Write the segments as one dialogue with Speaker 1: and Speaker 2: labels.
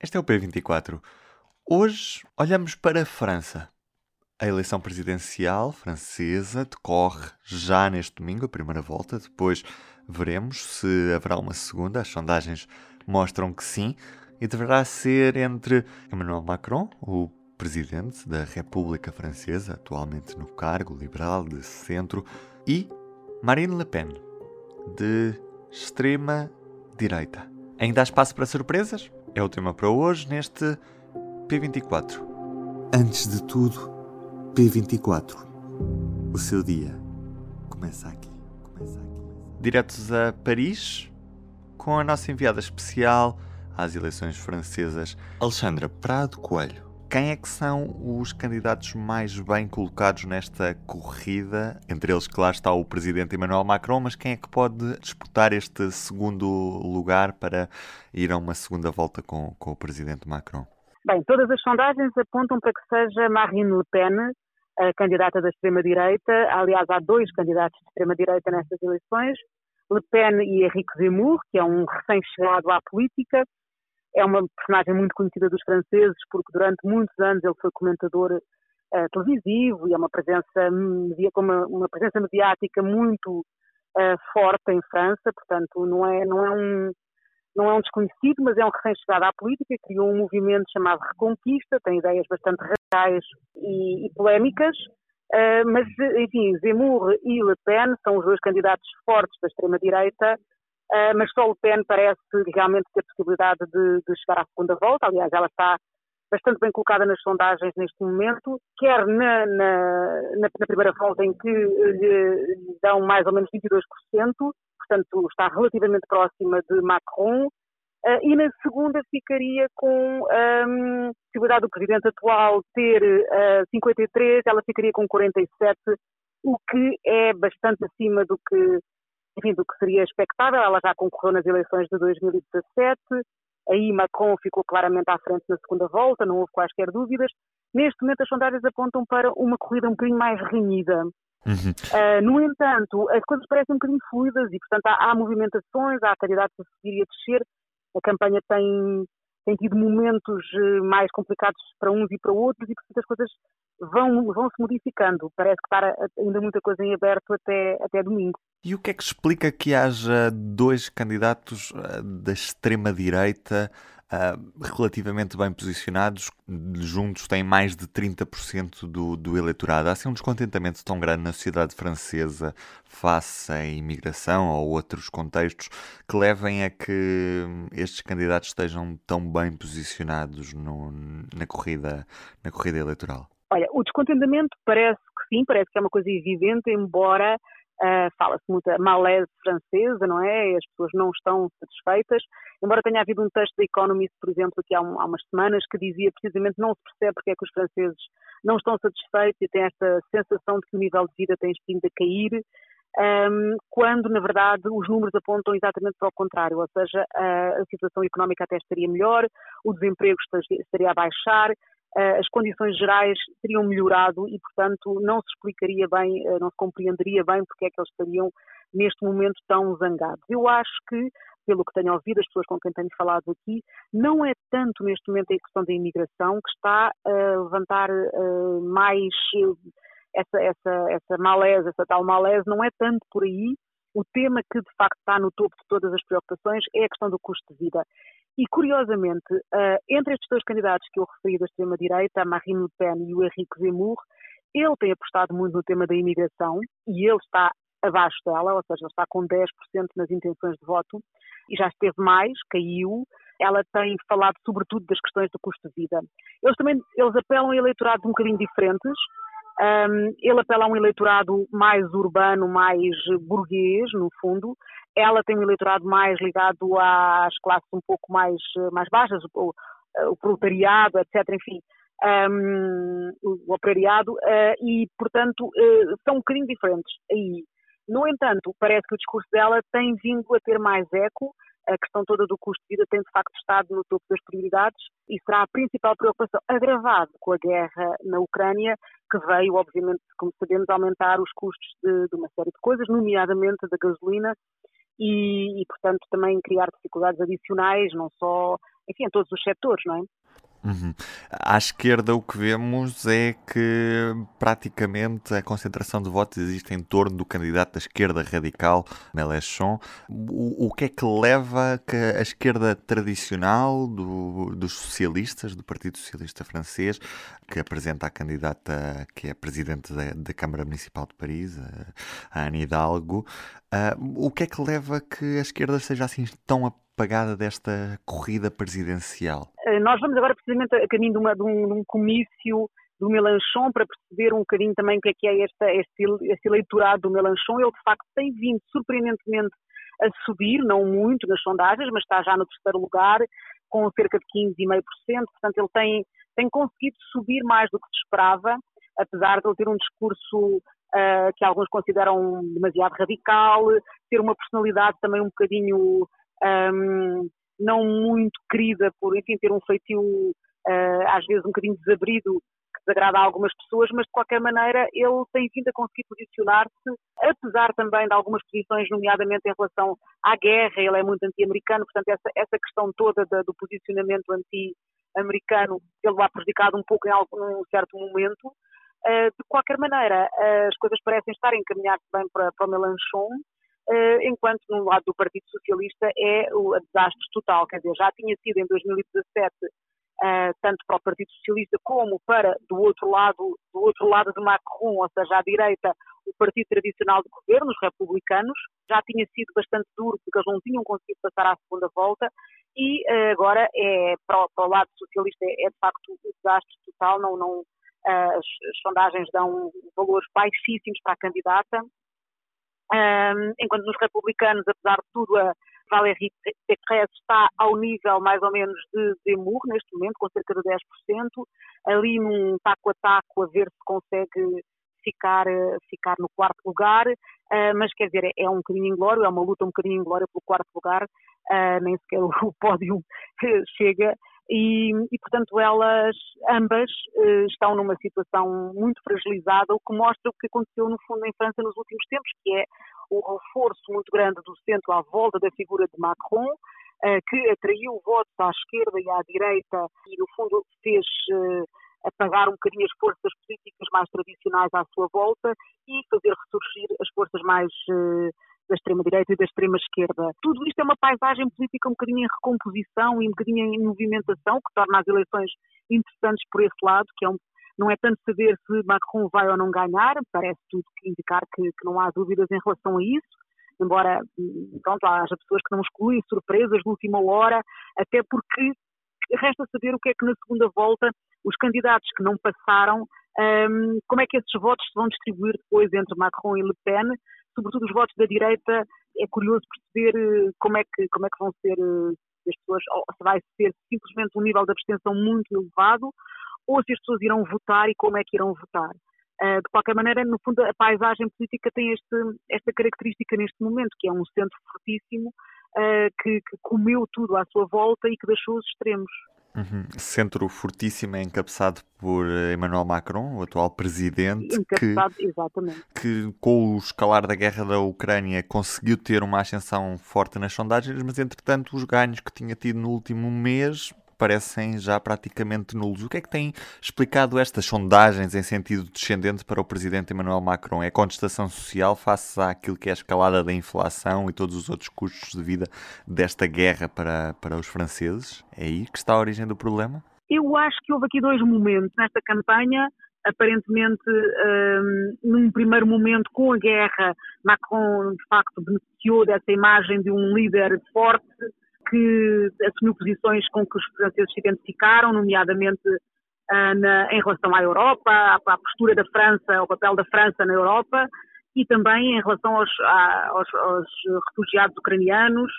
Speaker 1: este é o P24. Hoje olhamos para a França. A eleição presidencial francesa decorre já neste domingo, a primeira volta. Depois veremos se haverá uma segunda. As sondagens mostram que sim. E deverá ser entre Emmanuel Macron, o presidente da República Francesa, atualmente no cargo liberal de centro, e Marine Le Pen, de extrema direita. Ainda há espaço para surpresas? É o tema para hoje neste P24.
Speaker 2: Antes de tudo, P24. O seu dia começa aqui. Começa aqui.
Speaker 1: Diretos a Paris, com a nossa enviada especial às eleições francesas, Alexandra Prado Coelho. Quem é que são os candidatos mais bem colocados nesta corrida? Entre eles, claro, está o presidente Emmanuel Macron, mas quem é que pode disputar este segundo lugar para ir a uma segunda volta com, com o presidente Macron?
Speaker 3: Bem, todas as sondagens apontam para que seja Marine Le Pen a candidata da extrema-direita. Aliás, há dois candidatos de extrema-direita nestas eleições, Le Pen e Henrique Zemmour, que é um recém-chegado à política é uma personagem muito conhecida dos franceses porque durante muitos anos ele foi comentador uh, televisivo e é uma presença, uma, uma presença mediática muito uh, forte em França, portanto não é, não é um não é um desconhecido, mas é um recém-chegado à política, criou um movimento chamado Reconquista, tem ideias bastante radicais e, e polémicas, uh, mas, enfim, Zemmour e Le Pen são os dois candidatos fortes da extrema-direita Uh, mas só Le Pen parece realmente ter possibilidade de, de, chegar à segunda volta. Aliás, ela está bastante bem colocada nas sondagens neste momento, quer na, na, na, primeira volta em que lhe, lhe, dão mais ou menos 22%, portanto está relativamente próxima de Macron, uh, e na segunda ficaria com um, a possibilidade do presidente atual ter uh, 53, ela ficaria com 47, o que é bastante acima do que enfim, do que seria expectável. Ela já concorreu nas eleições de 2017, aí Macron ficou claramente à frente na segunda volta, não houve quaisquer dúvidas. Neste momento as sondagens apontam para uma corrida um bocadinho mais renhida. Uhum. Uh, no entanto, as coisas parecem um bocadinho fluidas e, portanto, há, há movimentações, há candidatos a subir e a descer. A campanha tem tem tido momentos eh, mais complicados para uns e para outros e portanto as coisas vão, vão se modificando. Parece que está ainda muita coisa em aberto até, até domingo.
Speaker 1: E o que é que explica que haja dois candidatos eh, da extrema-direita uh, relativamente bem posicionados, juntos têm mais de 30% do, do eleitorado. Há assim um descontentamento tão grande na sociedade francesa face à imigração ou outros contextos que levem a que estes candidatos estejam tão bem posicionados no, na, corrida, na corrida eleitoral?
Speaker 3: Olha, o descontentamento parece que sim, parece que é uma coisa evidente, embora Uh, Fala-se muito a malaise francesa, não é? As pessoas não estão satisfeitas. Embora tenha havido um texto da Economist, por exemplo, aqui há, um, há, umas semanas, que dizia precisamente não se percebe porque é que os franceses não estão satisfeitos e têm esta sensação de que o nível de vida tem vindo a cair, um, quando, na verdade, os números apontam exatamente para o contrário, ou seja, a, a situação económica até estaria melhor, o desemprego estaria a baixar, as condições gerais teriam melhorado e, portanto, não se explicaria bem, eh, não se compreenderia bem porque é que eles estariam neste momento tão zangados. Eu acho que, pelo que tenho ouvido, as pessoas com quem tenho falado aqui, não é tanto neste momento a questão da imigração que está a levantar uh, mais essa, essa, essa essa tal malese, não é tanto por aí. O tema que de facto está no topo de todas as preocupações é a questão do custo de vida. E, curiosamente, uh, entre estes dois candidatos que eu referi da extrema-direita, a Marine Le Pen e o Henrique Zemmour, ele tem apostado muito no tema da imigração e ele está abaixo dela, ou seja, está com 10% nas intenções de voto e já esteve mais, caiu. Ela tem falado sobretudo das questões do custo de vida. Eles também eles apelam a eleitorados um bocadinho diferentes. Um, ele apela a um eleitorado mais urbano, mais burguês, no fundo. Ela tem um eleitorado mais ligado às classes um pouco mais, mais baixas, o, o proletariado, etc. Enfim, um, o operariado, uh, e, portanto, uh, são um bocadinho diferentes aí. No entanto, parece que o discurso dela tem vindo a ter mais eco, a questão toda do custo de vida tem de facto estado no topo das prioridades e será a principal preocupação, agravado com a guerra na Ucrânia, que veio, obviamente, como sabemos, aumentar os custos de, de uma série de coisas, nomeadamente da gasolina, e, e, portanto, também criar dificuldades adicionais, não só, enfim, em todos os setores, não é?
Speaker 1: Uhum. À esquerda, o que vemos é que praticamente a concentração de votos existe em torno do candidato da esquerda radical, Mélenchon. O, o que é que leva que a esquerda tradicional do, dos socialistas, do Partido Socialista Francês, que apresenta a candidata que é presidente da, da Câmara Municipal de Paris, a, a Anne Hidalgo, uh, o que é que leva que a esquerda seja assim tão apagada desta corrida presidencial?
Speaker 3: Eh, nós vamos agora precisamente a caminho de, uma, de, um, de um, comício do Melanchon para perceber um bocadinho também o que é que é esta, este, este eleitorado do Melanchon. Ele, de facto, tem vindo surpreendentemente a subir, não muito nas sondagens, mas está já no terceiro lugar, com cerca de 15,5%. Portanto, ele tem, tem conseguido subir mais do que se esperava, apesar de ele ter um discurso uh, que alguns consideram demasiado radical, ter uma personalidade também um bocadinho um, não muito querida por, enfim, ter um feitio uh, às vezes um bocadinho desabrido que desagrada a algumas pessoas, mas de qualquer maneira ele tem vindo a conseguir posicionar-se, apesar também de algumas posições, nomeadamente em relação à guerra, ele é muito anti-americano, portanto essa, essa questão toda da, do posicionamento anti-americano ele ha prejudicado um pouco em algum certo momento. Uh, de qualquer maneira, uh, as coisas parecem estar encaminhadas bem para, para o Melanchon, eh, enquanto no lado do Partido Socialista é o desastre total. Quer dizer, já tinha sido em 2017 Uh, tanto para o Partido Socialista como para do outro lado do outro lado de Macron, ou seja, à direita, o partido tradicional de governo, os republicanos, já tinha sido bastante duro porque eles não tinham conseguido passar à segunda volta. E uh, agora é para para o, lado socialista é, é de facto um desastre total, não, não as, as sondagens dão valores baixíssimos para a candidata. Um, enquanto nos republicanos, apesar de tudo, a Valérie Pécresse está ao nível mais ou menos de Zemmour neste momento, com cerca de 10%, ali num taco a taco a ver se consegue ficar, ficar no quarto lugar, uh, mas quer dizer, é, é um bocadinho inglório, é uma luta um bocadinho inglória pelo quarto lugar, uh, nem sequer o, o pódio chega, e, e, portanto elas ambas uh, estão numa situação muito fragilizada, o que mostra o que aconteceu no fundo em França nos últimos tempos, que é o reforço muito grande do centro à volta da figura de Macron, uh, que atraiu votos à esquerda e à direita e no fundo fez uh, apagar um bocadinho as forças políticas mais tradicionais à sua volta e fazer ressurgir as forças mais da extrema-direita e da extrema-esquerda. Tudo isto é uma paisagem política um bocadinho em recomposição e um bocadinho em movimentação, que torna as eleições interessantes por esse lado, que é um, não é tanto saber se Macron vai ou não ganhar, parece tudo indicar que, que não há dúvidas em relação a isso, embora, pronto, haja pessoas que não excluem surpresas de última hora, até porque resta saber o que é que na segunda volta os candidatos que não passaram, um, como é que esses votos se vão distribuir depois entre Macron e Le Pen, sobretudo os votos da direita, é curioso perceber eh, como é que, como é que vão ser eh, as pessoas, se vai ser simplesmente um nível de abstenção muito elevado, ou se as pessoas irão votar e como é que irão votar. Uh, de qualquer maneira, no fundo, a paisagem política tem este, esta característica neste momento, que é um centro fortíssimo que, que comeu tudo à sua volta e que deixou os extremos.
Speaker 1: Uhum. Centro fortíssimo é encabeçado por Emmanuel Macron, o atual presidente,
Speaker 3: que, exatamente.
Speaker 1: que com o escalar da guerra da Ucrânia conseguiu ter uma ascensão forte nas sondagens, mas entretanto os ganhos que tinha tido no último mês parecem já praticamente nulos. O que é que tem explicado estas sondagens em sentido descendente para o presidente Emmanuel Macron? É contestação social face àquilo que é a escalada da inflação e todos os outros custos de vida desta guerra para, para os franceses? É aí que está a origem do problema?
Speaker 3: Eu acho que houve aqui dois momentos nesta campanha aparentemente, um, num primeiro momento, com a guerra, Macron, de facto, beneficiou dessa imagem de um líder forte, que assumiu posições com que os franceses se identificaram, nomeadamente uh, na, em relação à Europa, à, à, postura da França, ao papel da França na Europa, e também em relação aos, aos, aos refugiados ucranianos,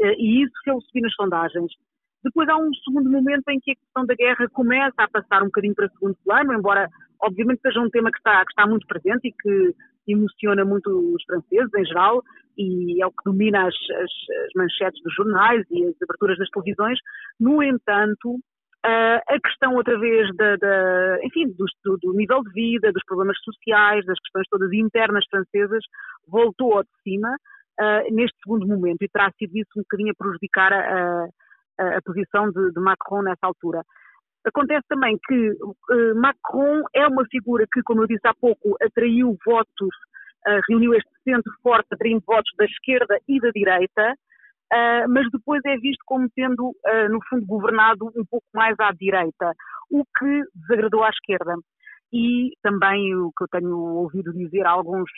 Speaker 3: e isso se ele subir nas sondagens. Depois há um segundo momento em que a questão da guerra começa a passar um bocadinho para segundo plano, embora obviamente seja um tema que está, que está muito presente e que emociona muito os franceses em geral e é o que domina as, as, as manchetes dos jornais e as aberturas das televisões. No entanto, Uh, a questão, outra vez, da, da enfim, do, do, do, nível de vida, dos problemas sociais, das questões todas internas francesas, voltou ao de cima uh, neste segundo momento e terá sido isso um bocadinho a prejudicar a, a, a posição de, de, Macron nessa altura. Acontece também que uh, Macron é uma figura que, como eu disse há pouco, atraiu votos, reuniu este centro forte, atraindo votos da esquerda e da direita, uh, mas depois é visto como tendo, uh, no fundo, governado um pouco mais à direita, o que desagradou à esquerda. E também o que eu tenho ouvido dizer a alguns,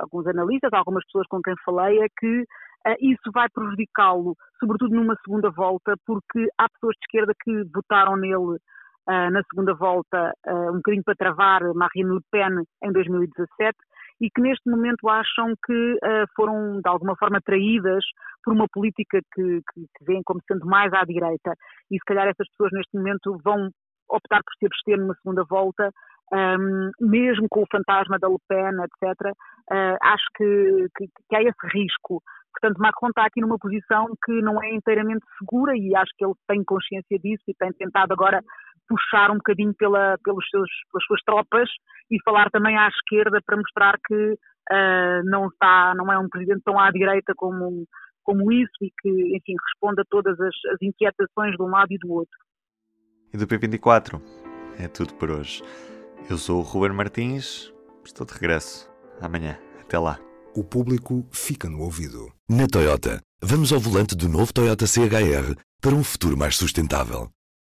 Speaker 3: alguns analistas, algumas pessoas com quem falei, é que isso vai prejudicá-lo, sobretudo numa segunda volta, porque há pessoas de esquerda que votaram nele na segunda volta, um bocadinho para travar Marine Le Pen em 2017, e que neste momento acham que uh, foram de alguma forma traídas por uma política que, que, que veem como sendo mais à direita. E se calhar essas pessoas neste momento vão optar por se abster numa segunda volta, um, ehm, mesmo com o fantasma da Le Pen, etc. Uh, eh, acho que, que, que há esse risco. Portanto, Macron está aqui numa posição que não é inteiramente segura e acho que ele tem consciência disso e tem tentado agora puxar um bocadinho pela, pelos seus, pelas suas tropas e falar também à esquerda para mostrar que uh, não, está, não é um presidente tão à direita como, como isso e que, enfim, responde a todas as, as inquietações de um lado e do outro.
Speaker 1: E do P24 é tudo por hoje. Eu sou o Ruben Martins, estou de regresso amanhã. Até lá.
Speaker 4: O público fica no ouvido. Na Toyota, vamos ao volante do novo Toyota CHR para um futuro mais sustentável.